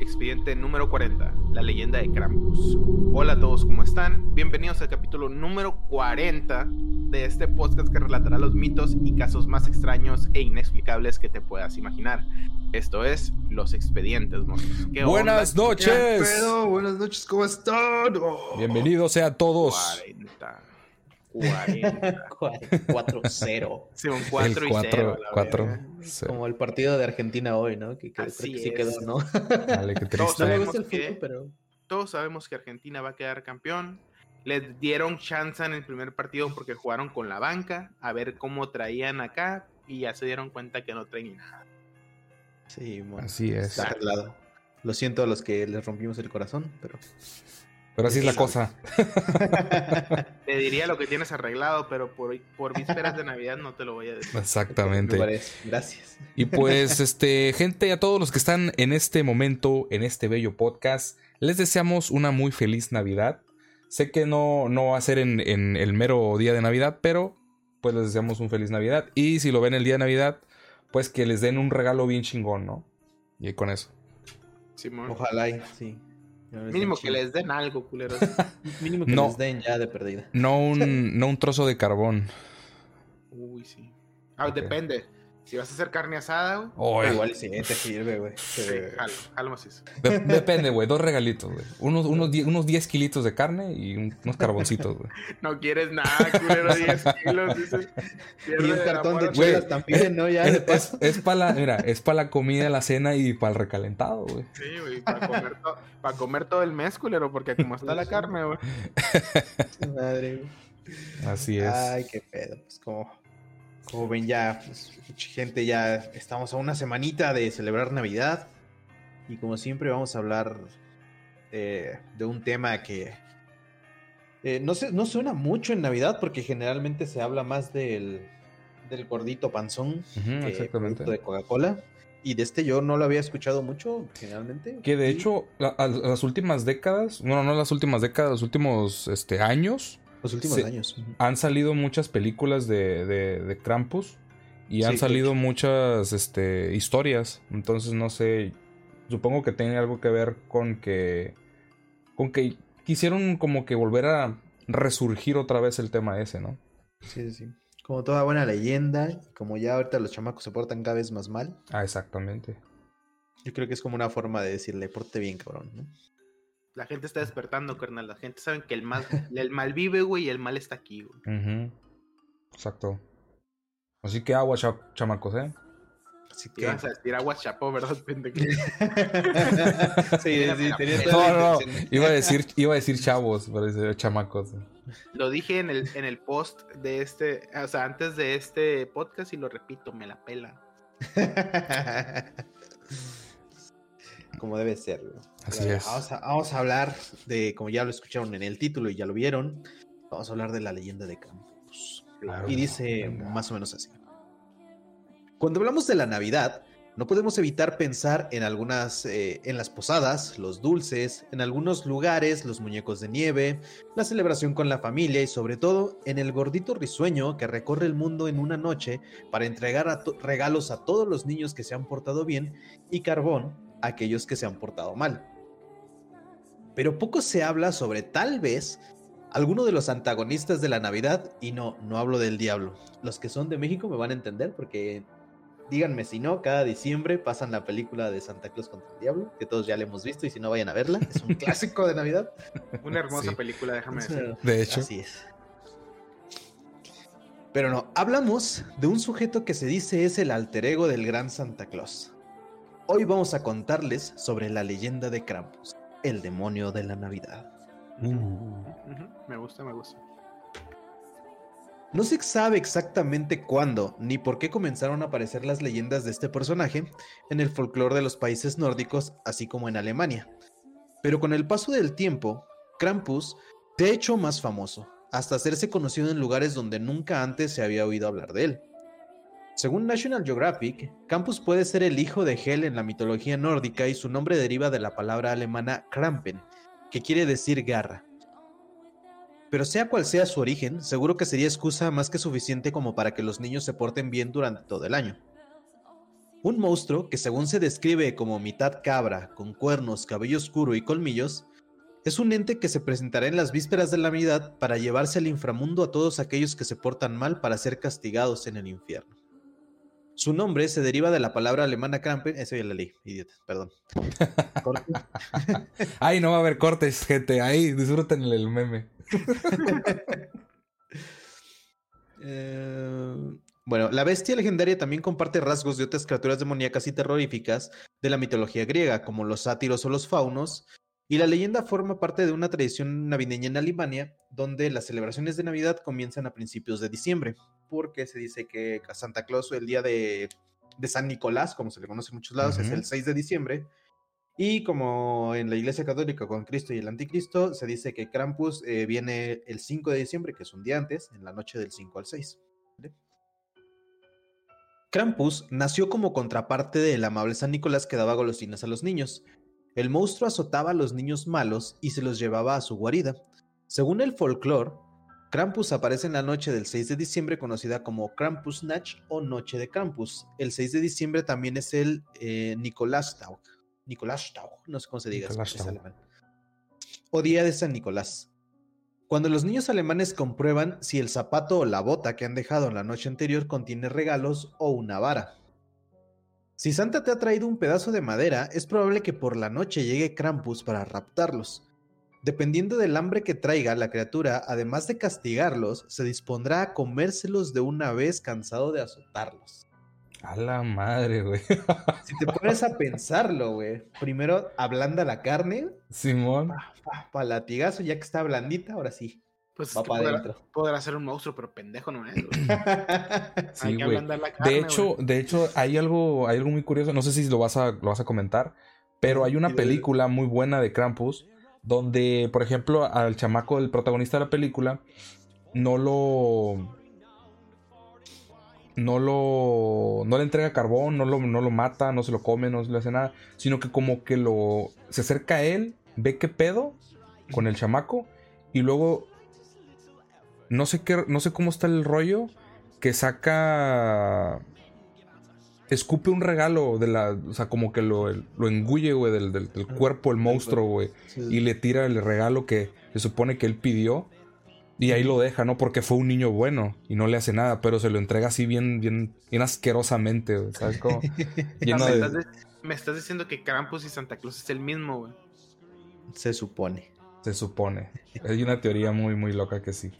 Expediente número 40, la leyenda de Krampus. Hola a todos, ¿cómo están? Bienvenidos al capítulo número 40 de este podcast que relatará los mitos y casos más extraños e inexplicables que te puedas imaginar. Esto es Los Expedientes, Buenas noches. Buenas noches, ¿cómo están? Oh. Bienvenidos sean todos. 40. 4-0. Sí, un 4 y 4, 4 Como el partido de Argentina hoy, ¿no? Que, que, Así que sí quedó, ¿no? Dale, qué triste. Todos sabemos, el que, fútbol, pero... todos sabemos que Argentina va a quedar campeón. Le dieron chance en el primer partido porque jugaron con la banca a ver cómo traían acá y ya se dieron cuenta que no traen nada. Sí, bueno, Así es. Está. Lo siento a los que les rompimos el corazón, pero... Pero así es la cosa. Te diría lo que tienes arreglado, pero por, por vísperas de Navidad no te lo voy a decir. Exactamente. Gracias. Y pues, este, gente, a todos los que están en este momento, en este bello podcast, les deseamos una muy feliz Navidad. Sé que no, no va a ser en, en el mero día de Navidad, pero pues les deseamos un feliz Navidad. Y si lo ven el día de Navidad, pues que les den un regalo bien chingón, ¿no? Y con eso. Simón. Ojalá, y, sí. Mínimo que les den algo, culeros. Mínimo que No. les den ya de perdida. No un, no un trozo de carbón. Uy, sí. Ah, depende. Si vas a hacer carne asada, güey. Oy, Igual sí, te sirve, güey. Sí, jalo, jalo macizo. de- depende, güey. Dos regalitos, güey. Unos, unos, die- unos 10 kilitos de carne y un- unos carboncitos, güey. No quieres nada, culero, 10 kilos, dice. Y un cartón de chelas también, ¿no? Ya de Es, paso. es, es para la, mira, es para la comida, la cena y para el recalentado, güey. Sí, güey, para comer, to- pa' comer todo el mes, culero, porque como está la carne, güey. Madre, güey. Así es. Ay, qué pedo. Pues como, como ven ya, pues, gente, ya estamos a una semanita de celebrar Navidad. Y como siempre vamos a hablar eh, de un tema que eh, no, se, no suena mucho en Navidad porque generalmente se habla más del, del gordito panzón que exactamente. de Coca-Cola. Y de este yo no lo había escuchado mucho, generalmente. Que de hecho, la- a- las últimas décadas, bueno, no las últimas décadas, los últimos este, años, Los últimos años. han salido muchas películas de, de, de Krampus y han salido muchas este, historias. Entonces, no sé, supongo que tiene algo que ver con que, con que quisieron como que volver a resurgir otra vez el tema ese, ¿no? Sí, sí, sí. Como toda buena leyenda, como ya ahorita los chamacos se portan cada vez más mal, Ah, exactamente. yo creo que es como una forma de decirle, porte bien, cabrón, ¿no? La gente está despertando, carnal. La gente sabe que el mal, el mal vive, güey, y el mal está aquí, güey. Exacto. Así que agua, cha- chamacos, ¿eh? Así Te que... ibas a decir agua chapó, ¿verdad, pendejo? sí, sí, tenía No, toda la no, intención. iba a decir, iba a decir chavos, pero decir chamacos. Lo dije en el, en el post de este, o sea, antes de este podcast y lo repito, me la pela. como debe ser, güey. Así Pero es. Vamos a, vamos a hablar de, como ya lo escucharon en el título y ya lo vieron, vamos a hablar de la leyenda de. Claro. Y dice Venga. más o menos así. Cuando hablamos de la Navidad, no podemos evitar pensar en algunas, eh, en las posadas, los dulces, en algunos lugares, los muñecos de nieve, la celebración con la familia y sobre todo en el gordito risueño que recorre el mundo en una noche para entregar a regalos a todos los niños que se han portado bien y carbón a aquellos que se han portado mal. Pero poco se habla sobre tal vez alguno de los antagonistas de la Navidad, y no, no hablo del diablo. Los que son de México me van a entender porque, díganme si no, cada diciembre pasan la película de Santa Claus contra el Diablo, que todos ya la hemos visto y si no vayan a verla, es un clásico de Navidad. Una hermosa Sí. película, déjame decir. De hecho. Así es. Pero no, hablamos de un sujeto que se dice es el alter ego del gran Santa Claus. Hoy vamos a contarles sobre la leyenda de Krampus, el demonio de la Navidad. Ujú, Me gusta, me gusta. No se sabe exactamente cuándo ni por qué comenzaron a aparecer las leyendas de este personaje en el folclore de los países nórdicos, así como en Alemania. Pero con el paso del tiempo, Krampus se ha hecho más famoso, hasta hacerse conocido en lugares donde nunca antes se había oído hablar de él. Según National Geographic, Krampus puede ser el hijo de Hel en la mitología nórdica y su nombre deriva de la palabra alemana Krampen, que quiere decir garra. Pero sea cual sea su origen, seguro que sería excusa más que suficiente como para que los niños se porten bien durante todo el año. Un monstruo que según se describe como mitad cabra, con cuernos, cabello oscuro y colmillos, es un ente que se presentará en las vísperas de la Navidad para llevarse al inframundo a todos aquellos que se portan mal para ser castigados en el infierno. Su nombre se deriva de la palabra alemana Krampen. Eso ya la leí, idiota, perdón. Ay, no va a haber cortes, gente. Ahí, disfruten el meme. Eh, bueno, la bestia legendaria también comparte rasgos de otras criaturas demoníacas y terroríficas de la mitología griega, como los sátiros o los faunos, y la leyenda forma parte de una tradición navideña en Alemania, donde las celebraciones de Navidad comienzan a principios de diciembre, porque se dice que Santa Claus, el día de, San Nicolás, como se le conoce en muchos lados, es el 6 de diciembre, y como en la Iglesia Católica con Cristo y el Anticristo, se dice que Krampus eh, viene el 5 de diciembre, que es un día antes, en la noche del 5 al 6. Krampus nació como contraparte del amable San Nicolás que daba golosinas a los niños. El monstruo azotaba a los niños malos y se los llevaba a su guarida. Según el folclore, Krampus aparece en la noche del 6 de diciembre conocida como Krampusnacht o Noche de Krampus. El 6 de diciembre también es el eh, Nicolastag no sé cómo se diga. Es alemán. O Día de San Nicolás. Cuando los niños alemanes comprueban si el zapato o la bota que han dejado en la noche anterior contiene regalos o una vara. Si Santa te ha traído un pedazo de madera, es probable que por la noche llegue Krampus para raptarlos. Dependiendo del hambre que traiga la criatura, además de castigarlos, se dispondrá a comérselos de una vez cansado de azotarlos. A la madre, güey. Si te pones a pensarlo, güey. Primero ablanda la carne. Simón. Para latigazo, ya que está blandita, ahora sí. Pues va para adentro. Podrá ser un monstruo, pero pendejo no es. sí, güey. De hecho, de hecho, hay algo, hay algo muy curioso. No sé si lo vas a, lo vas a comentar. Pero hay una película muy buena de Krampus. Donde, por ejemplo, al chamaco del protagonista de la película. No lo no lo no le entrega carbón, no lo, no lo mata, no se lo come, no se le hace nada, sino que como que lo se acerca a él, ve qué pedo con el chamaco y luego no sé qué no sé cómo está el rollo que saca escupe un regalo de la o sea, como que lo, lo engulle, güey, del, del, cuerpo el monstruo, güey, y le tira el regalo que se supone que él pidió y ahí lo deja, ¿no? Porque fue un niño bueno y no le hace nada, pero se lo entrega así bien, bien, bien asquerosamente, ¿sabes cómo? me, estás diciendo que Krampus y Santa Claus es el mismo, güey. Se supone. Se supone. Hay una teoría muy, muy loca que sí.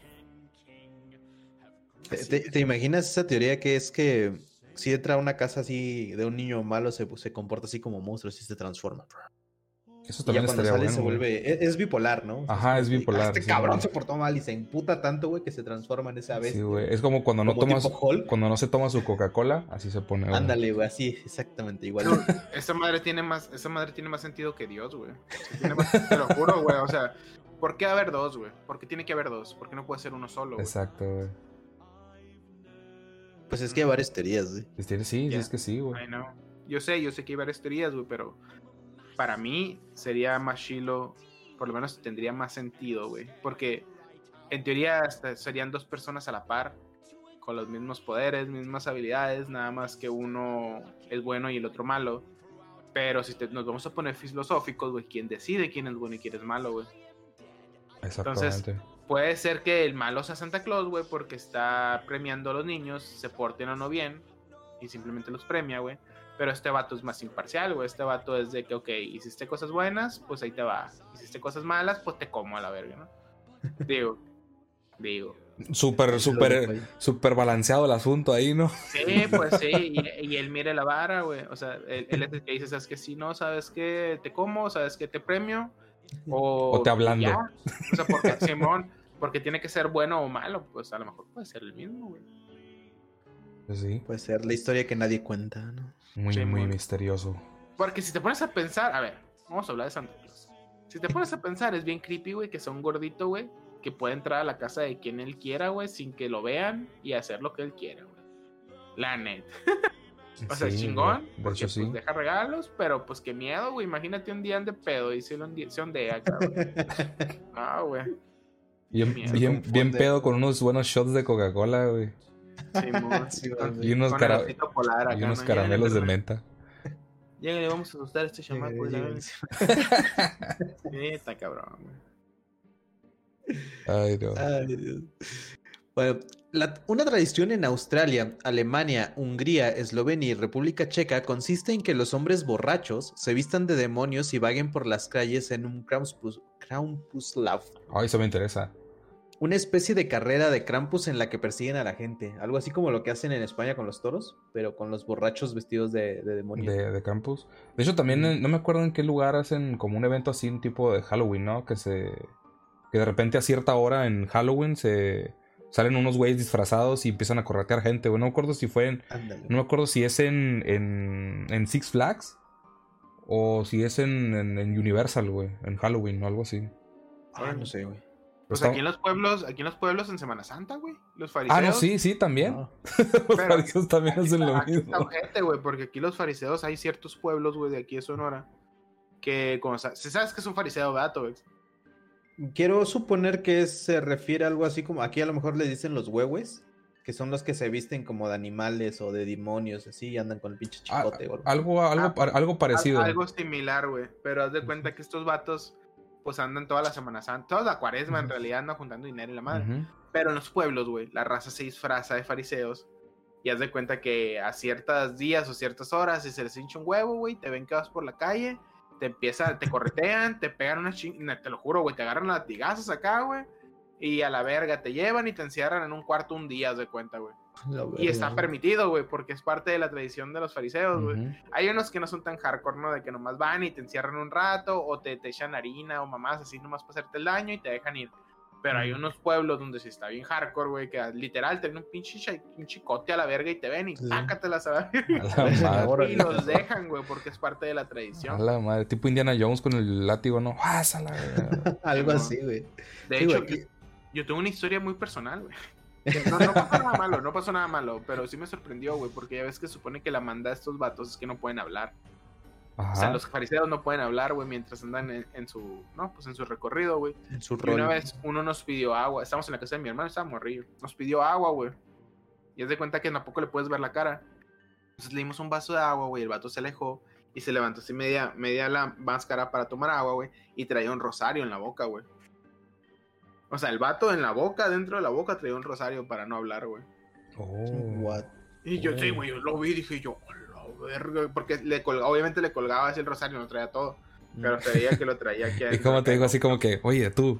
¿Te, imaginas esa teoría que es que si entra a una casa así de un niño malo se, se comporta así como monstruo y se transforma? Eso también ya sale se vuelve. E, es, bipolar, ¿no? Ajá, es bipolar. Este cabrón se portó mal y se imputa tanto, güey, que se transforma en esa vez. Sí, güey. Es como cuando no tomas. Cuando no se toma su Coca-Cola, así se pone. Ándale, güey, así, exactamente, igual. esa madre tiene más, esa madre tiene más sentido que Dios, güey. te lo juro, güey. O sea, ¿por qué haber dos, güey? ¿Por qué tiene que haber dos? ¿Por qué no puede ser uno solo? Güey? Exacto, güey. Pues es que hay varias teorías, güey. Sí, sí, es que sí, güey. Yo sé, yo sé que hay varias teorías, güey, pero para mí sería más chilo, por lo menos tendría más sentido, güey. Porque en teoría serían dos personas a la par, con los mismos poderes, mismas habilidades, nada más que uno es bueno y el otro malo. Pero si nos vamos a poner filosóficos, güey, ¿quién decide quién es bueno y quién es malo, güey? Entonces, puede ser que el malo sea Santa Claus, güey, porque está premiando a los niños, se porten o no bien, y simplemente los premia, güey. Pero este vato es más imparcial, güey. Este vato es de que, ok, hiciste cosas buenas, pues ahí te va. Hiciste cosas malas, pues te como a la verga, ¿no? digo, digo. Súper, súper, súper balanceado el asunto ahí, ¿no? Sí, pues sí, y, él mire la vara, güey. O sea, él, es el que dice, ¿sabes que Si no, ¿sabes que Te como, ¿sabes que Te premio. O, te hablando. O sea, porque Simón, porque tiene que ser bueno o malo, pues a lo mejor puede ser el mismo, güey. Pues sí. Puede ser la historia que nadie cuenta, ¿no? Muy, muy misterioso. Porque si te pones a pensar, a ver, vamos a hablar de Santa Claus. Si te pones a pensar, es bien creepy, güey, que sea un gordito, güey, que puede entrar a la casa de quien él quiera, güey, sin que lo vean y hacer lo que él quiera, güey. La net. o sea, chingón, porque pues, deja regalos, pero pues qué miedo, güey. Imagínate un día de pedo y se, lo se ondea, cabrón. ah, güey. Bien, bien, bien pedo con unos buenos shots de Coca-Cola, güey. Sí. Y unos, cara- acá, y unos ¿no? caramelos de menta. Lléguenle, vamos a asustar a este chamaco. Neta, cabrón, güey. Ay, no. Ay, Dios. Bueno, la- una tradición en Australia, Alemania, Hungría, Eslovenia y República Checa consiste en que los hombres borrachos se vistan de demonios y vaguen por las calles en un Krampus, Krampuslauf, Ay, eso me interesa. una especie de carrera de Krampus en la que persiguen a la gente, algo así como lo que hacen en España con los toros, pero con los borrachos vestidos de, de demonio. De, de campus. De hecho, también en- no me acuerdo en qué lugar hacen como un evento así, un tipo de Halloween, ¿no? Que se. Que de repente a cierta hora en Halloween se. Salen unos güeyes disfrazados y empiezan a corretear gente, güey. No me acuerdo si fue en. No me acuerdo si es en. en, en Six Flags. O si es en, en, en Universal, güey. En Halloween o algo así. Ah, no sé, güey. Pues Está- aquí en los pueblos, aquí en los pueblos en Semana Santa, güey. Los fariseos. Ah, no, sí, sí, también. Los Pero- fariseos también hacen lo Aquí está mismo. güey, porque aquí los fariseos, hay ciertos pueblos, güey, de aquí de Sonora, que, como, si sabes que es un fariseo, ¿verdad, güey? Quiero suponer que se refiere a algo así como, aquí a lo mejor le dicen los huehues, que son los que se visten como de animales o de demonios, así, y andan con el pinche Ah, chicote. o algo. algo, algo, Ah, par- algo parecido. Al- Algo similar, güey, pero haz de cuenta que estos vatos, pues andan toda la Semana Santa, toda la cuaresma, en Ujú. realidad andan juntando dinero y la madre. Ujú. Pero en los pueblos, güey, la raza se disfraza de fariseos. Y haz de cuenta que a ciertos días o ciertas horas, si se les hincha un huevo, güey, te ven que vas por la calle, te empiezan, te corretean, te pegan una ching... ne- Te lo juro, güey, te agarran las latigazos acá, güey. Y a la verga te llevan y te encierran en un cuarto un día, de cuenta, güey. Y está verga. permitido, güey, porque es parte de la tradición de los fariseos, güey. Ujú. Hay unos que no son tan hardcore, ¿no? De que nomás van y te encierran un rato, o te, te echan harina o mamás así nomás para hacerte el daño y te dejan ir. Pero hay unos pueblos donde sí está bien hardcore, güey, que literal te ven un pinche un chicote a la verga y te ven y Sí. pácatelas a la A. Órale. Y los dejan, güey, porque es parte de la A tradición. la madre. Tipo Indiana Jones con el látigo, ¿no? ¡Ah, verga! Algo Sí, así, güey. De Sí, hecho, yo, tengo una historia muy personal, güey. No, no pasó nada malo, no pasó nada malo, pero sí me sorprendió, güey, porque ya ves que supone que la manda a estos vatos es que no pueden hablar. Ajá. O sea, los fariseos no pueden hablar, güey, mientras andan en, en su, no, pues en su recorrido, güey. en su Y una rol. vez uno nos pidió agua, estamos en la casa de mi hermano, estaba morrillo, nos pidió agua, güey. Y es de cuenta que tampoco le puedes ver la cara. Entonces le dimos un vaso de agua, güey, el vato se alejó y se levantó así media, media la máscara para tomar agua, güey, y traía un rosario en la boca, güey. O sea, el vato en la boca, dentro de la boca, traía un rosario para no hablar, güey. Oh. What? Y yo, sí, Oh. güey, yo lo vi y dije yo, "A la verga", porque le colga- obviamente le colgaba así el rosario, no traía todo, pero se veía que lo traía aquí. Y como te digo así como que, oye, tú.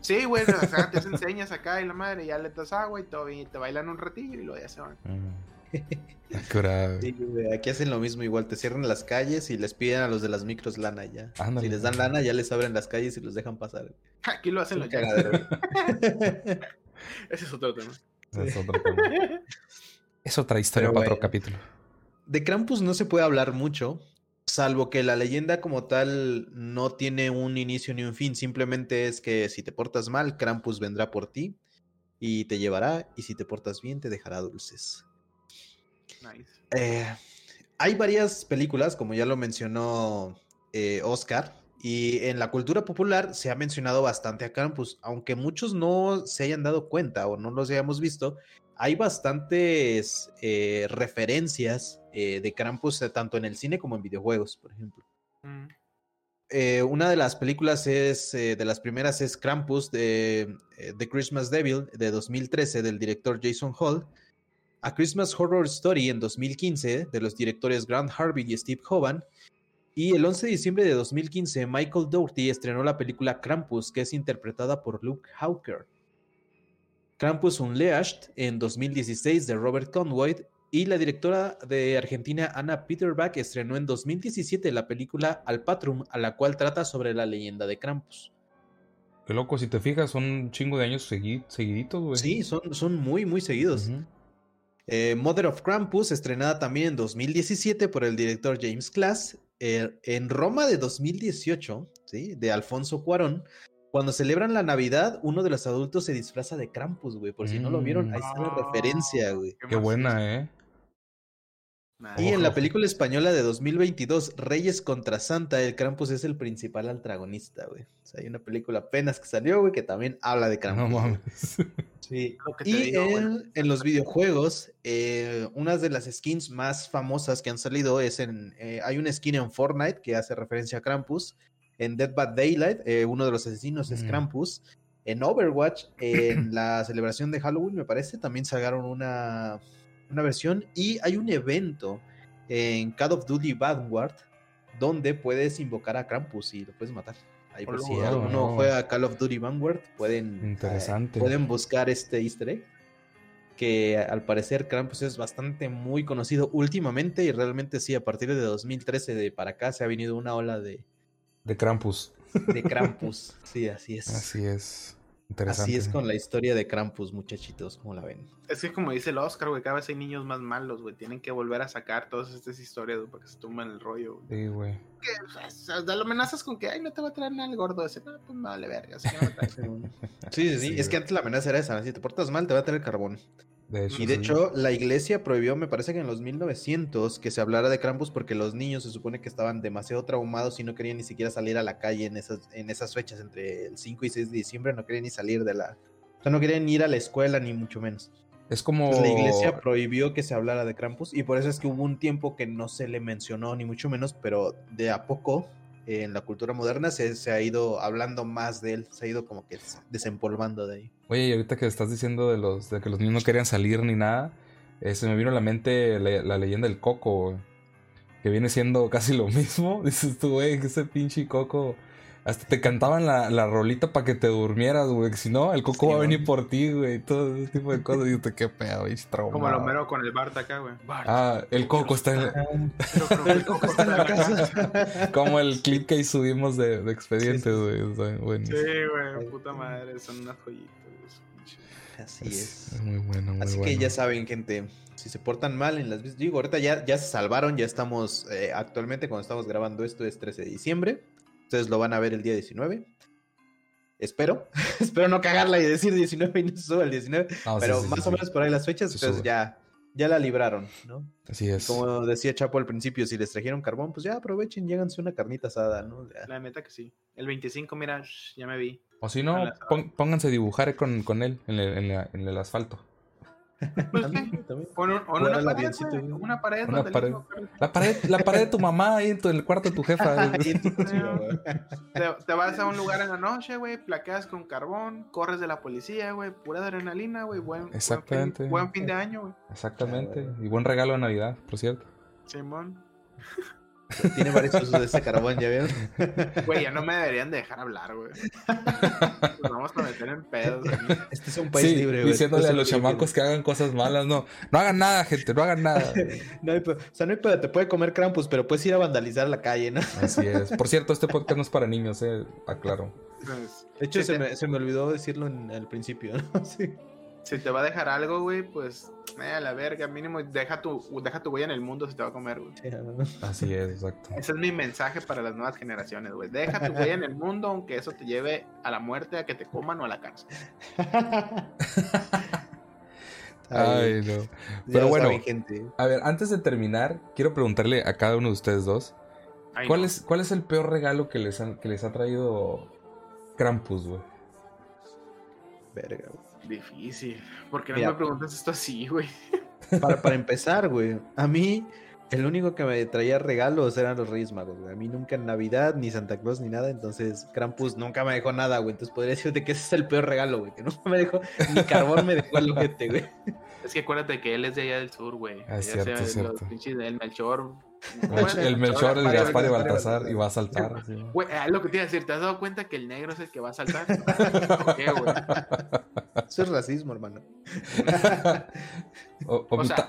Sí, güey, o sea, te enseñas acá y la madre, ya le das agua y todo, y te bailan un ratillo y luego ya se van. Curado. Sí, güey, aquí hacen lo mismo igual, te cierran las calles y les piden a los de las micros lana ya. Ándale. Si les dan lana, ya les abren las calles y los dejan pasar. Aquí lo hacen los. Ese es otro tema. Es, otro tema. Es otra historia Pero para otro capítulo. De Krampus no se puede hablar mucho, salvo que la leyenda como tal no tiene un inicio ni un fin, simplemente es que si te portas mal, Krampus vendrá por ti y te llevará, y si te portas bien, te dejará dulces. Nice. Eh, hay varias películas, como ya lo mencionó eh, Oscar, y en la cultura popular se ha mencionado bastante a Krampus, aunque muchos no se hayan dado cuenta o no los hayamos visto. Hay bastantes eh, referencias eh, de Krampus tanto en el cine como en videojuegos, por ejemplo. Mm. Eh, una de las películas es, de las primeras es Krampus de The Christmas Devil de 2013 del director Jason Hall. A Christmas Horror Story en 2015 de los directores Grant Harvey y Steve Hovan. Y el 11 de diciembre de 2015 Michael Dougherty estrenó la película Krampus que es interpretada por Luke Hawker. Krampus Unleashed en 2016 de Robert Conway y la directora de Argentina Anna Peterbach estrenó en 2017 la película Al Patrum, a la cual trata sobre la leyenda de Krampus. Qué loco, si te fijas, son un chingo de años segui- seguiditos, güey. Sí, son, son muy, muy seguidos. Ujú. Eh, Mother of Krampus, estrenada también en 2017 por el director James Glass. eh, en Roma de 2018, ¿sí? de Alfonso Cuarón. Cuando celebran la Navidad, uno de los adultos se disfraza de Krampus, güey. Por si no lo vieron, ahí está la Mm. referencia, güey. Qué buena, ¿eh? Y en la película española de 2022, Reyes contra Santa, el Krampus es el principal antagonista, güey. O sea, hay una película apenas que salió, güey, que también habla de Krampus. No mames. Sí. Y en, los videojuegos, eh, una de las skins más famosas que han salido es en. Eh, hay una skin en Fortnite que hace referencia a Krampus. En Dead by Daylight, eh, uno de los asesinos es mm. Krampus. En Overwatch, en la celebración de Halloween, me parece, también sacaron una una versión y hay un evento en Call of Duty Vanguard donde puedes invocar a Krampus y lo puedes matar. Ahí por si uno juega Call of Duty Vanguard, pueden, eh, Interesante. pueden buscar este easter egg. Que al parecer Krampus es bastante muy conocido últimamente y realmente sí, a partir de 2013 de para acá se ha venido una ola de... De Krampus. De Krampus, sí, así es. Así es. Así es con la historia de Krampus, muchachitos, como la ven. Es que como dice el Oscar, güey, cada vez hay niños más malos, güey. Tienen que volver a sacar todas estas historias para que se tumban el rollo. Sí, güey. Que lo amenazas con que, ay, no te va a traer nada el gordo ese. No, pues vale verga. sí, sí, sí, Es que antes la amenaza era esa. Si te portas mal, te va a traer carbón y de hecho, la iglesia prohibió, me parece que en los 1900, que se hablara de Krampus porque los niños se supone que estaban demasiado traumados y no querían ni siquiera salir a la calle en esas, en esas fechas, entre el 5 y 6 de diciembre, no querían ni salir de la... O sea, no querían ir a la escuela ni mucho menos. Es como... la iglesia prohibió que se hablara de Krampus y por eso es que hubo un tiempo que no se le mencionó ni mucho menos, pero de a poco en la cultura moderna se, ha ido hablando más de él, se ha ido como que desempolvando de ahí. Oye, y ahorita que estás diciendo de los de que los niños no querían salir ni nada, eh, se me vino a la mente la, leyenda del coco, que viene siendo casi lo mismo. Dices tú, güey, que ese pinche coco hasta te cantaban la, la rolita para que te durmieras, güey. Si no, el coco va a venir por ti, güey. Todo ese tipo de cosas. Y te qué pedo, güey. Como lo mero con el Bart acá, güey. Ah, el coco está en. el coco está en la casa. Como el clip que ahí subimos de, de expediente, güey. Sí, güey. Puta madre. Son unas joyitas, Así es. es. muy bueno, muy Así que ya saben, gente. Si se portan mal en las digo, ahorita ya, ya se salvaron, ya estamos, eh, actualmente cuando estamos grabando esto es 13 de diciembre. Ustedes lo van a ver el día 19. Espero. Espero no cagarla y decir 19 y no se suba el 19. pero más o menos por ahí las fechas, entonces ya, ya la libraron, ¿no? Así es. Como decía Chapo al principio, si les trajeron carbón, pues ya aprovechen, lléganse una carnita asada, ¿no? La meta que sí. El 25, mira, ya me vi. O si no, pónganse a dibujar con, con él en el, en el asfalto. Pues una, pared, una, pared, La pared. La pared de tu mamá ahí en, el cuarto de tu jefa. te, vas a un lugar en la noche, güey, plaqueas con carbón, corres de la policía, güey, pura adrenalina, güey, buen, Exactamente. Buen fin, de año, güey. Exactamente. Y buen regalo de Navidad, por cierto. Simón. Tiene varios usos de ese carbón, ¿ya vieron? Güey, ya no me deberían dejar hablar, güey. Nos vamos a meter en pedos. Este es un país libre, güey. Diciéndole a los chamacos que hagan cosas malas, no. No hagan nada, gente, no hagan nada. no hay, o sea, no hay pedo, te puede comer Krampus, pero puedes ir a vandalizar la calle, ¿no? Así es. Por cierto, este podcast no es para niños, eh, aclaro. De hecho, se me, se me olvidó decirlo en el principio, ¿no? Sí si te va a dejar algo, güey, pues eh, a la verga, mínimo deja tu, deja tu huella en el mundo si te va a comer, güey. Así es, exacto. Ese es mi mensaje para las nuevas generaciones, güey. Deja tu huella en el mundo, aunque eso te lleve a la muerte, a que te coman o a la cárcel. Ay, no. Pero bueno, a ver, antes de terminar, quiero preguntarle a cada uno de ustedes dos, ¿cuál, es, ¿cuál es el peor regalo que les, que les ha traído Krampus, güey? Verga, güey. Difícil. ¿Por qué no me preguntas esto así, güey? Para, para empezar, güey. A mí, el único que me traía regalos eran los Reyes Magos, güey. A mí nunca en Navidad, ni Santa Claus, ni nada. Entonces, Krampus nunca me dejó nada, güey. Entonces podría decirte que ese es el peor regalo, güey. Que nunca me dejó, ni carbón me dejó el ojete, güey. Es que acuérdate que él es de allá del sur, güey. Ah, es cierto, es cierto. Los pinches del Melchor. El Melchor, el Gaspar y Baltasar y va a saltar. Güey, es lo que te iba a decir, ¿te has dado cuenta que el negro es el que va a saltar? ¿Por qué, güey? Eso es racismo, hermano.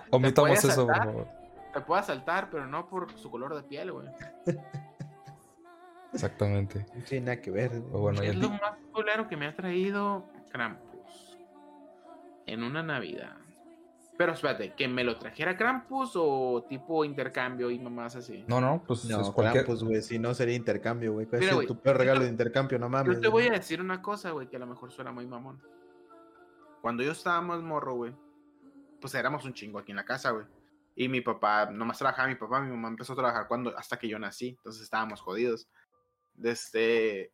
omitamos eso, por favor. Te puede asaltar, pero no por su color de piel, güey. Exactamente. No tiene nada que ver. Bueno, es lo más culero que me ha traído Krampus en una Navidad. Pero espérate, ¿que me lo trajera Krampus o tipo intercambio y mamás así? No, no, pues no, es cualquier... Krampus, güey, si no sería intercambio, güey. es tu peor regalo de intercambio? No mames. Yo te voy a decir una cosa, güey, que a lo mejor suena muy mamón. Cuando yo estaba más morro, güey, pues éramos un chingo aquí en la casa, güey. Y mi papá, nomás trabajaba mi papá, mi mamá empezó a trabajar cuando, hasta que yo nací, entonces estábamos jodidos. Desde,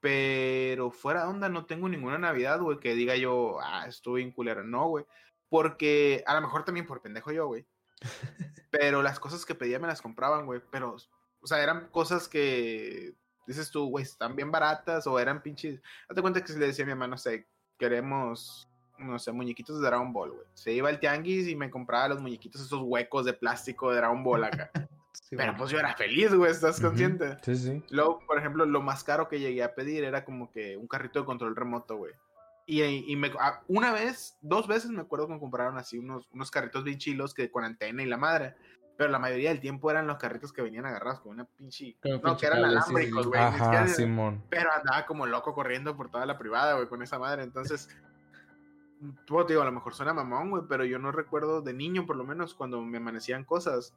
pero fuera de onda, no tengo ninguna Navidad, güey, que diga yo, ah, estuve en culera. No, güey. Porque a lo mejor también por pendejo yo, güey. Pero las cosas que pedía me las compraban, güey. Pero, o sea, eran cosas que dices tú, güey, están bien baratas o eran pinches. Date cuenta que si le decía a mi mamá, no sé, queremos, no sé, muñequitos de Dragon Ball, güey. Se iba al tianguis y me compraba los muñequitos, esos huecos de plástico de Dragon Ball acá. Pero pues yo era feliz, güey, ¿estás consciente? Sí, sí. Luego, por ejemplo, lo más caro que llegué a pedir era como que un carrito de control remoto, güey. Y, y me, ah, una vez, dos veces me acuerdo que me compraron así unos, unos carritos bien chilos que con antena y la madre. Pero la mayoría del tiempo eran los carritos que venían agarrados con una pinche. No, pinche que eran alámbricos, sí. güey. Ajá, Simón. Pero andaba como loco corriendo por toda la privada, güey, con esa madre. Entonces, tú te digo, a lo mejor suena mamón, güey, pero yo no recuerdo de niño, por lo menos, cuando me amanecían cosas,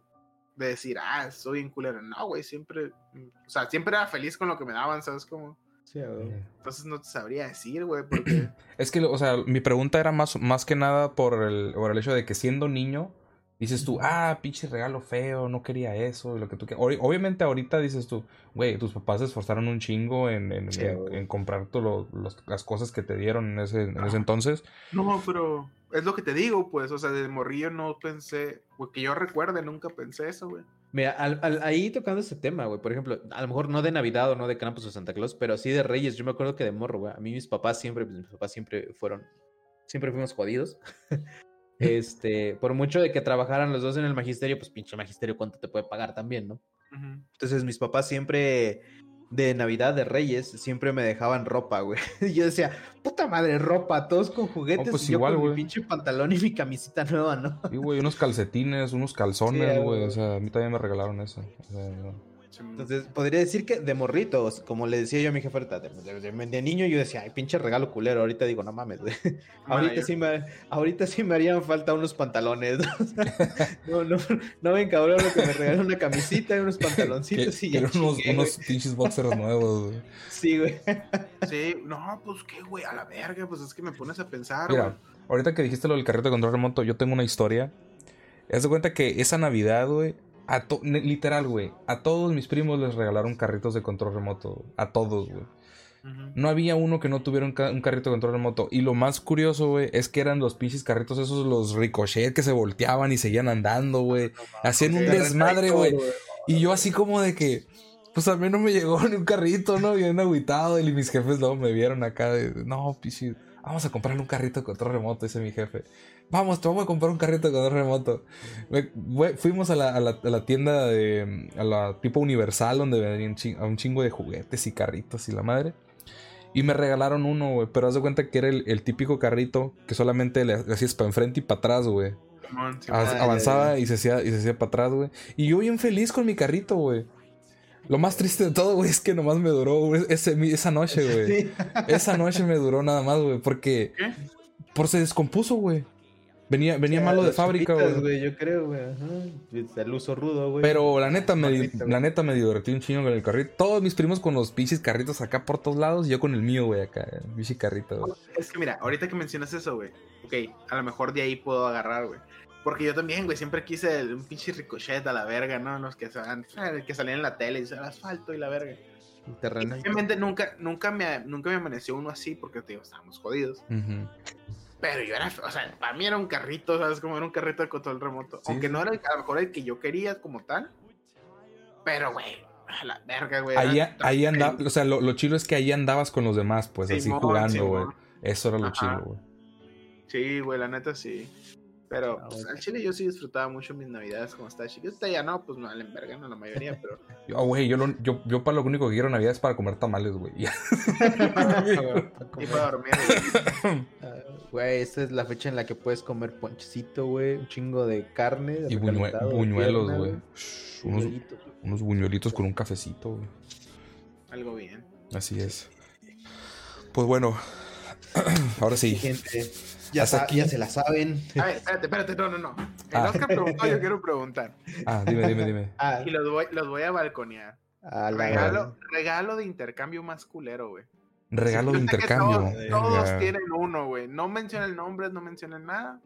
de decir, ah, soy en culero. No, güey, siempre, o sea, siempre era feliz con lo que me daban, ¿sabes cómo? Sí, güey. Entonces no te sabría decir, güey, porque... Es que, o sea, mi pregunta era más, más que nada por el, por el hecho de que siendo niño, dices tú, ah, pinche regalo feo, no quería eso, y lo que tú quieras. Obviamente ahorita dices tú, güey, tus papás se esforzaron un chingo en, en, Sí, en- comprar todo lo- los- las cosas que te dieron en ese, en ese entonces. No, pero es lo que te digo, pues, o sea, de morrillo no pensé, güey, que yo recuerde, nunca pensé eso, güey. Mira, al- al- ahí tocando ese tema, güey, por ejemplo, a lo mejor no de Navidad o no de Krampus o Santa Claus, pero sí de Reyes. Yo me acuerdo que de morro, güey, a mí mis papás siempre, mis papás siempre fueron, siempre fuimos jodidos. Este, por mucho de que trabajaran los dos en el magisterio, pues pinche magisterio, ¿cuánto te puede pagar también, no? Entonces mis papás siempre, de Navidad, de Reyes, siempre me dejaban ropa, güey. Y yo decía, puta madre, ropa, todos con juguetes, pues y yo igual, con mi güey. pinche pantalón y mi camisita nueva, ¿no? Y, güey, unos calcetines, unos calzones, Sí, güey. güey. O sea, a mí también me regalaron eso. O sea, no. Entonces, podría decir que de morritos, como le decía yo a mi jefe ahorita, de, de- de- de niño yo decía, ay, pinche regalo culero. Ahorita digo, no mames, güey. ahorita, yo- sí me, ahorita sí me harían falta unos pantalones. ¿no? No, no, ven cabrón lo que me regalan una camisita y unos Que, pantaloncitos y ya unos, chingué, unos pinches boxers nuevos, güey. Sí, güey. Sí, no, pues qué, güey, a la verga, pues es que me pones a pensar, Mira, güey. ahorita que dijiste lo del carrito de control remoto, yo tengo una historia. Haz de cuenta que esa Navidad, güey, a to- literal, güey, a todos mis primos les regalaron carritos de control remoto. A todos, güey. No había uno que no tuviera un, ca- un carrito de control remoto. Y lo más curioso, güey, es que eran los pinches carritos esos, los ricochet que se volteaban y seguían andando, güey. Hacían un desmadre, güey. Y yo así como de que, pues a mí no me llegó ni un carrito, ¿no? Bien agüitado. Y mis jefes luego me vieron acá de, no, pichi, vamos a comprarle un carrito de control remoto, dice mi jefe. Vamos, te vamos a comprar un carrito de control remoto. Fuimos a la, a la- a la tienda de, a la tipo Universal, donde vendían chin- a un chingo de juguetes y carritos y la madre. Y me regalaron uno, güey. Pero haz de cuenta que era el, el típico carrito que solamente le hacías para enfrente y para atrás, güey. Avanzaba y se hacía y se hacía para atrás, güey. Y yo bien feliz con mi carrito, güey. Lo más triste de todo, güey, es que nomás me duró güey, ese, mi- esa noche, güey. Sí. Esa noche me duró nada más, güey, porque ¿Qué? por se descompuso, güey. Venía venía malo de fábrica, güey. Yo creo, güey. El uso rudo, güey. Pero la neta me güey. la neta me divertí un chingo con el carrito. Todos mis primos con los pinches carritos acá por todos lados y yo con el mío, güey, acá, el pinche carrito, güey. Es que mira, ahorita que mencionas eso, güey. Ok, a lo mejor de ahí puedo agarrar, güey. Porque yo también, güey, siempre quise el- un pinche ricochet a la verga, ¿no? Los que, se- que salían en la tele y dice el asfalto y la verga. Terreno. obviamente nunca, nunca, me, nunca me amaneció uno así porque, te digo, estábamos jodidos. Ujú. Pero yo era, o sea, para mí era un carrito, ¿sabes? Como era un carrito de control remoto. Sí, Aunque sí. no era el- a lo mejor el que yo quería como tal. Pero, güey, a la verga, güey. Ahí, ahí andaba, o sea, lo, lo chido es que ahí andabas con los demás, pues, así jugando, güey. Eso era lo Ajá. chido, güey. Sí, güey, la neta sí. Pero Ah, pues, al chile yo sí disfrutaba mucho mis navidades como estaba chiquito. Ahorita ya no, pues no valen verga, no la mayoría, pero. Yo, güey, yo, lo- yo, yo para lo único que quiero en Navidad es para comer tamales, güey. Ya. y para dormir, güey. Ah, Güey, esta es la fecha en la que puedes comer ponchecito, güey, un chingo de carne. y buñue- buñuelos, güey. Unos, buñuelitos. unos buñuelitos con un cafecito, güey. Algo bien. Así es. Pues bueno, ahora sí. Gente, ya, Hasta sa- aquí. ya se la saben. A ver, espérate, espérate, no, no, no. El Ah. Oscar preguntó, yo quiero preguntar. Ah, dime, dime, dime. Ah, Y los voy, los voy a balconear. a la- Regalo, regalo de intercambio más culero, güey. Regalo de intercambio. Todos, tienen uno, güey. No mencionen nombres, no mencionen nada.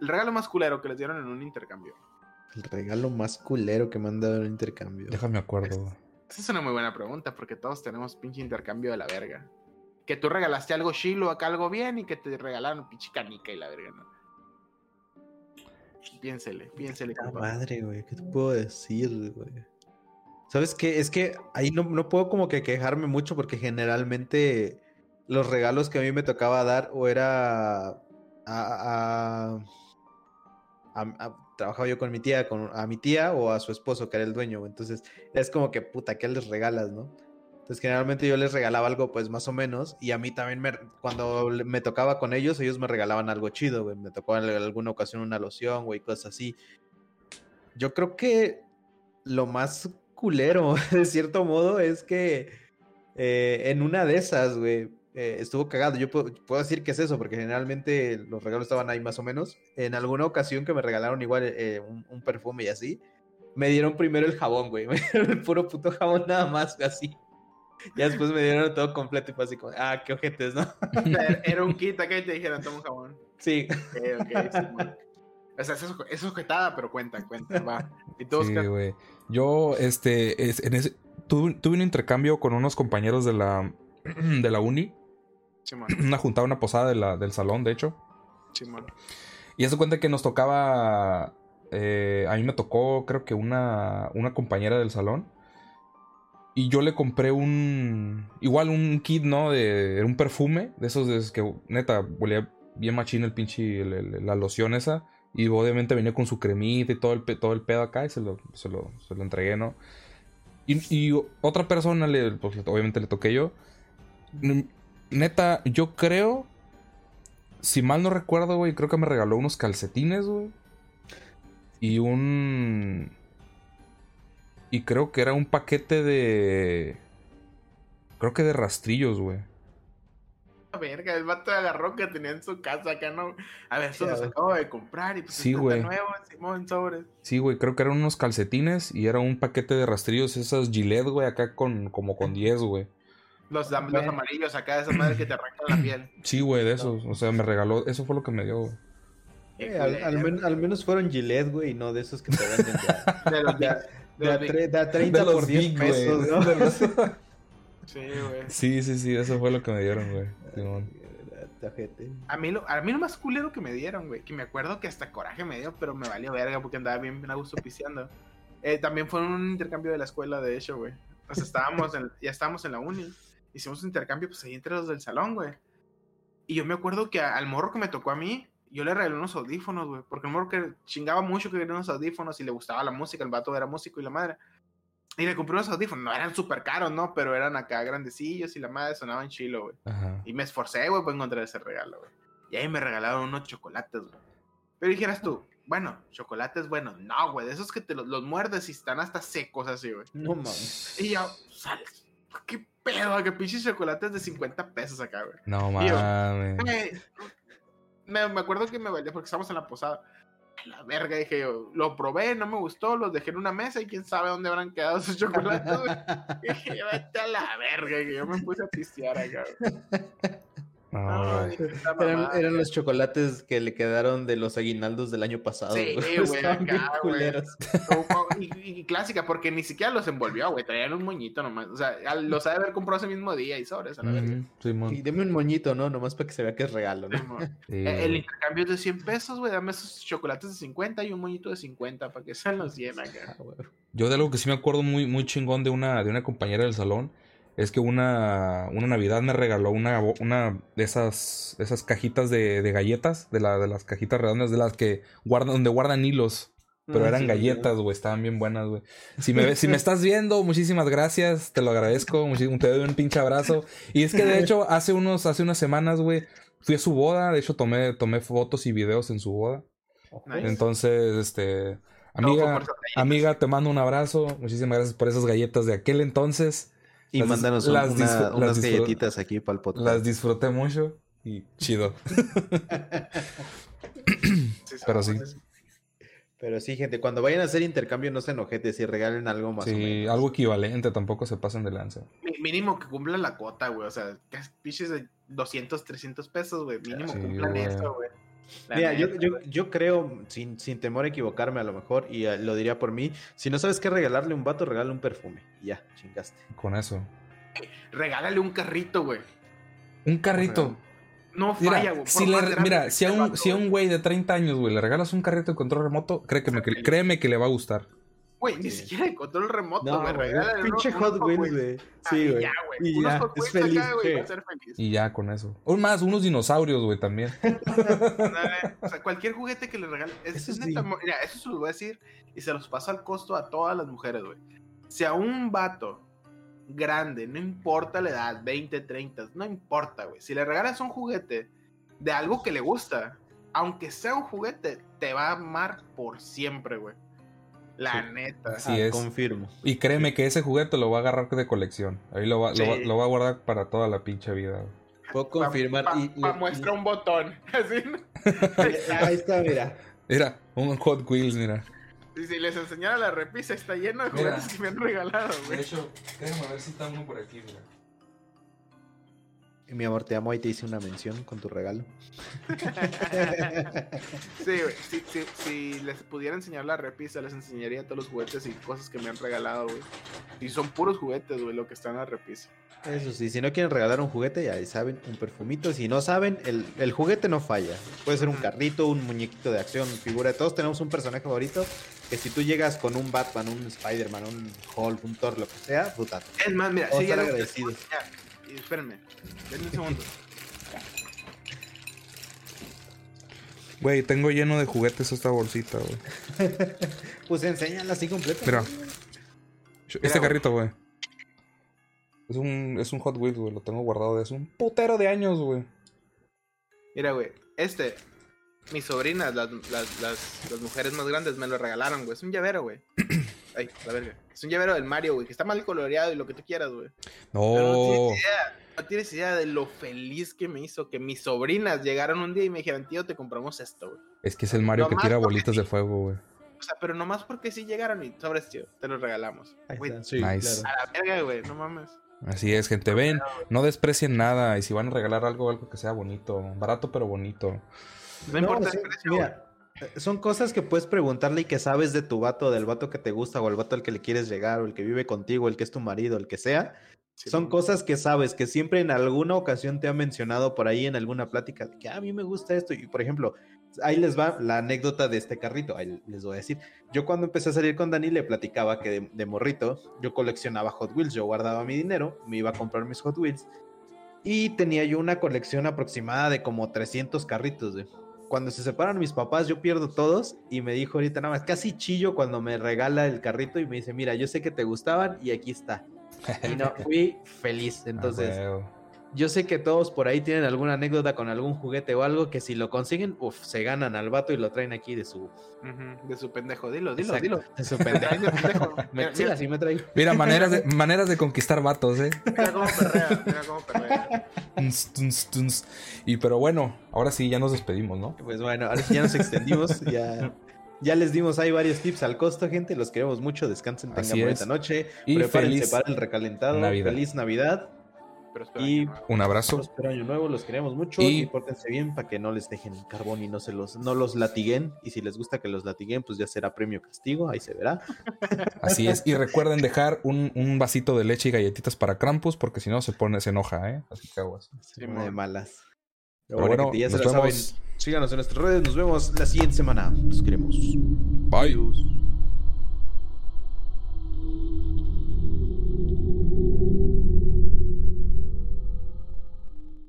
El regalo más culero que les dieron en un intercambio. El regalo más culero que me han dado en un intercambio. Déjame acuerdo. Esa es una muy buena pregunta porque todos tenemos pinche intercambio de la verga. Que tú regalaste algo chilo, acá algo bien y que te regalaron pinche canica y la verga, ¿no? Piénsele, piénsele. La madre, güey. ¿Qué te puedo decir, güey? ¿Sabes qué? Es que ahí no, no puedo como que quejarme mucho porque generalmente los regalos que a mí me tocaba dar o era a... a- a- a- trabajaba yo con mi tía, con, a mi tía o a su esposo, que era el dueño. Entonces, es como que, puta, ¿qué les regalas, no? Entonces, generalmente yo les regalaba algo, pues, más o menos. Y a mí también, me, cuando me tocaba con ellos, ellos me regalaban algo chido, güey. Me tocó en alguna ocasión una loción, güey, cosas así. Yo creo que lo más culero, de cierto modo, es que eh, en una de esas, güey, eh, estuvo cagado. Yo puedo, puedo decir que es eso, porque generalmente los regalos estaban ahí más o menos. En alguna ocasión que me regalaron igual eh, un, un perfume y así, me dieron primero el jabón, güey. Me dieron el puro puto jabón nada más, así. Ya después me dieron todo completo y fue así como, ah, qué ojetes, ¿no? Era- un kit acá y te dijeron, toma un jabón. Sí. Ok, ok, sí, bueno. O sea, es, es sujetada, pero cuenta, cuenta, va. Y todos Sí, güey. Yo, este, es, en ese, tuve, tuve un intercambio con unos compañeros de la, de la uni. Simón, Una juntada, una posada de la, del salón, de hecho. Simón. Y hace cuenta que nos tocaba. eh, a mí me tocó, creo que una, una compañera del salón. Y yo le compré un. Igual un kit, ¿no? De. Era un perfume. De esos de que, neta, olía bien machín el pinche. la loción esa. Y obviamente venía con su cremita y todo el, todo el pedo acá. Y se lo, se lo, se lo entregué, ¿no? Y, y otra persona, le, pues, obviamente le toqué yo. Neta, yo creo. Si mal no recuerdo, güey, creo que me regaló unos calcetines, güey. Y un. Y creo que era un paquete de. Creo que de rastrillos, güey. La Verga, el vato agarró que tenía en su casa acá, ¿no? A ver, esto Sí, los a ver. acabo de comprar y pues Sí, este güey. nuevo, Simón, sobres. Sí, güey, creo que eran unos calcetines y era un paquete de rastrillos, esas Gillette, güey, acá con como con 10, güey. Los, los amarillos acá, de esa madre que te arrancan la piel. Sí, güey, de esos. O sea, me regaló. Eso fue lo que me dio, güey. Eh, al, al men- al menos fueron Gillette, güey, y no de esos que te venden de, De los de, Big- de de a los Big- tre- de a 30 De los por 10 Big, güey. pesos, ¿no? De los- Sí, güey. Sí, sí, sí, eso fue lo que me dieron, güey. Simón. A mí, lo, a mí lo más culero que me dieron, güey, que me acuerdo que hasta coraje me dio, pero me valió verga porque andaba bien, bien a gusto pisteando. Eh, también fue un intercambio de la escuela, de hecho, güey. O sea, estábamos en, ya estábamos en la uni. Hicimos un intercambio, pues ahí entre los del salón, güey. Y yo me acuerdo que a- al morro que me tocó a mí, yo le regalé unos audífonos, güey. Porque el morro que chingaba mucho que quería unos audífonos y le gustaba la música, el vato era músico y la madre. Y le compré unos audífonos, no eran súper caros, ¿no? Pero eran acá grandecillos y la madre sonaban chilo, güey. Y me esforcé, güey, por encontrar ese regalo, güey. Y ahí me regalaron unos chocolates, güey. Pero dijeras tú, bueno, chocolates, bueno, no, güey, de esos que te los, los muerdes y están hasta secos así, güey. No mames. Y yo, sales, qué pedo, que pinches chocolates de 50 pesos acá, güey. No mames. Me, me acuerdo que me valió porque estábamos en la posada. A La verga, dije yo, lo probé, no me gustó, los dejé en una mesa y quién sabe dónde habrán quedado esos chocolates. Dije, vete a la verga, que yo me puse a pistear acá, esta Eran, los chocolates que le quedaron de los aguinaldos del año pasado. Sí, güey, acá, güey. y, y clásica, porque ni siquiera los envolvió, güey. Traían un moñito nomás. O sea, al- los ha de haber comprado ese mismo día y sobres, a la. Y deme un moñito, ¿no? Nomás para que se vea que es regalo, ¿no? Sí, El intercambio es de 100 pesos, güey. Dame esos chocolates de 50 y un moñito de 50 para que sean los 100 acá. Ah, güey. Yo de algo que sí me acuerdo muy, muy chingón de una, de una compañera del salón es que una, una Navidad me regaló una, una de esas, esas cajitas de, de galletas, de, la, de las cajitas redondas, de las que guardan, donde guardan hilos. Pero Ah, eran sí, galletas, güey, estaban bien buenas, güey. Si me, ves- si me estás viendo, muchísimas gracias, te lo agradezco, te doy un pinche abrazo. Y es que de hecho, hace unos, hace unas semanas, güey, fui a su boda, de hecho tomé, tomé fotos y videos en su boda. Nice. Entonces, este, amiga, amiga, te mando un abrazo, muchísimas gracias por esas galletas de aquel entonces. Y Las mándanos las una- unas galletitas aquí para el podcast. Las disfruté mucho y chido. Sí, pero sí. Pero sí, gente, cuando vayan a hacer intercambio no se enojetes y regalen algo más o Sí, menos. algo equivalente, tampoco se pasen de lanza. Mínimo que cumplan la cuota, güey. O sea, que pinches de 200, 300 pesos, güey. Mínimo Sí, cumplan güey. eso, güey. La Mira, yo, yo, creo, sin, sin temor a equivocarme a lo mejor, y eh, lo diría por mí, si no sabes qué regalarle a un vato, regálale un perfume. Y ya, chingaste. Con eso. Regálale un carrito, güey. Un carrito. No falla, Mira, güey. si, le- mira, si a un, vato, si a un güey de 30 años, güey, le regalas un carrito de control remoto, créeme que, créeme que le va a gustar. Güey, ni siquiera de control remoto, No, güey. güey, pinche unos- Hot Wheels, güey. Ah, Sí, y güey. ya, güey. Y ya, Hot es feliz, acá, güey, a ser feliz. Y ya con eso. O más, unos dinosaurios, güey, también. O sea, cualquier juguete que le regale. Es, Eso es neta, mira, eso se los voy a decir y se los paso al costo a todas las mujeres, güey. Si a un vato grande, no importa la edad, 20, 30, no importa, güey. Si le regalas un juguete de algo que le gusta, aunque sea un juguete, te va a amar por siempre, güey. La Sí. neta. Así Ah, es. Confirmo. Y créeme que ese juguete lo va a agarrar de colección. Ahí lo va, lo va, Sí. lo va a guardar para toda la pinche vida. Puedo confirmar. Pa, y, pa- y- muestra un botón. Así. Ahí está, mira. Mira, un Hot Wheels, mira. Y si les enseñara la repisa, está lleno de Mira. juguetes que me han regalado, güey. hecho, déjame ver si está uno por aquí, mira. Mi amor, te amo. Ahí te hice una mención con tu regalo. Sí, güey. Si, si, si les pudiera enseñar la repisa, les enseñaría todos los juguetes y cosas que me han regalado, güey. Y son puros juguetes, güey, lo que está en la repisa. Eso sí, si no quieren regalar un juguete, ya saben, un perfumito. Si no saben, el, el juguete no falla. Puede ser un carrito, un muñequito de acción, figura. Todos tenemos un personaje favorito que si tú llegas con un Batman, un Spider-Man, un Hulk, un Thor, lo que sea, puta. Es más, mira, sí, estar ya espérenme. Denme un segundo. Güey, tengo lleno de juguetes esta bolsita, güey. Pues enséñala así completa. Mira. Mira, Este güey. carrito, güey. Es un, es un Hot Wheels, güey. Lo tengo guardado de hace un putero de años, güey. Mira, güey, este, mis sobrinas, las, las, las, las mujeres más grandes, me lo regalaron, güey. Es un llavero, güey. Ay, la verga. Es un llavero del Mario, güey, que está mal coloreado y lo que tú quieras, güey. Pero no No. tienes idea, no tienes idea de lo feliz que me hizo que mis sobrinas llegaron un día y me dijeron, tío, te compramos esto, güey. Es que es el Mario que tira bolitas sí. de fuego, güey. O sea, pero nomás porque sí llegaron y sobres, tío, te los regalamos. Ahí Güey, está, sí, Nice. claro. a la verga, güey, no mames. Así es, gente. Ven, no desprecien nada. Y si van a regalar algo, algo que sea bonito. Barato, pero bonito. No, importa sí, el precio, mira, son cosas que puedes preguntarle y que sabes de tu vato, del vato que te gusta, o el vato al que le quieres llegar, o el que vive contigo, el que es tu marido, el que sea. Sí, Son cosas que sabes, que siempre en alguna ocasión te ha mencionado por ahí en alguna plática, de que "Ah, a mí me gusta esto. Y por ejemplo, ahí les va la anécdota de este carrito, ahí les voy a decir. Yo cuando empecé a salir con Dani le platicaba que de, de morrito yo coleccionaba Hot Wheels, yo guardaba mi dinero, me iba a comprar mis Hot Wheels y tenía yo una colección aproximada de como 300 carritos. güey. Cuando se separan mis papás, yo pierdo todos y me dijo ahorita nada más, casi chillo cuando me regala el carrito y me dice, mira, yo sé que te gustaban y aquí está. Y no, fui feliz. Entonces, Ah, huevo. Yo sé que todos por ahí tienen alguna anécdota con algún juguete o algo que si lo consiguen, uff, se ganan al vato y lo traen aquí de su... De su pendejo, dilo, dilo, Exacto, dilo. De su pendejo. De pendejo. Me- Mira, sí, así me traigo. Mira, maneras de, maneras de conquistar vatos, ¿eh? mira cómo perrea, mira cómo perrea. Tuns, tuns, tuns. Y pero bueno, ahora sí ya nos despedimos, ¿no? Pues bueno, ahora sí ya nos extendimos, ya... Ya les dimos ahí varios tips al costo, gente. Los queremos mucho. Descansen, tengan es. noche. Y Prepárense feliz para el recalentado. Navidad. Feliz Navidad. Y-. Un abrazo. Próspero año nuevo, los queremos mucho Y- y, pórtense bien para que no les dejen el carbón y no se los, no los latiguen. Y si les gusta que los latiguen, pues ya será premio castigo, ahí se verá. Así es. Y recuerden dejar un, un vasito de leche y galletitas para Krampus, porque si no se pone, se enoja, ¿eh? Así que aguas. Sí, de malas. Pero bueno, ya se la saben. Síganos en nuestras redes, nos vemos la siguiente semana. Los queremos. Bye. Adiós.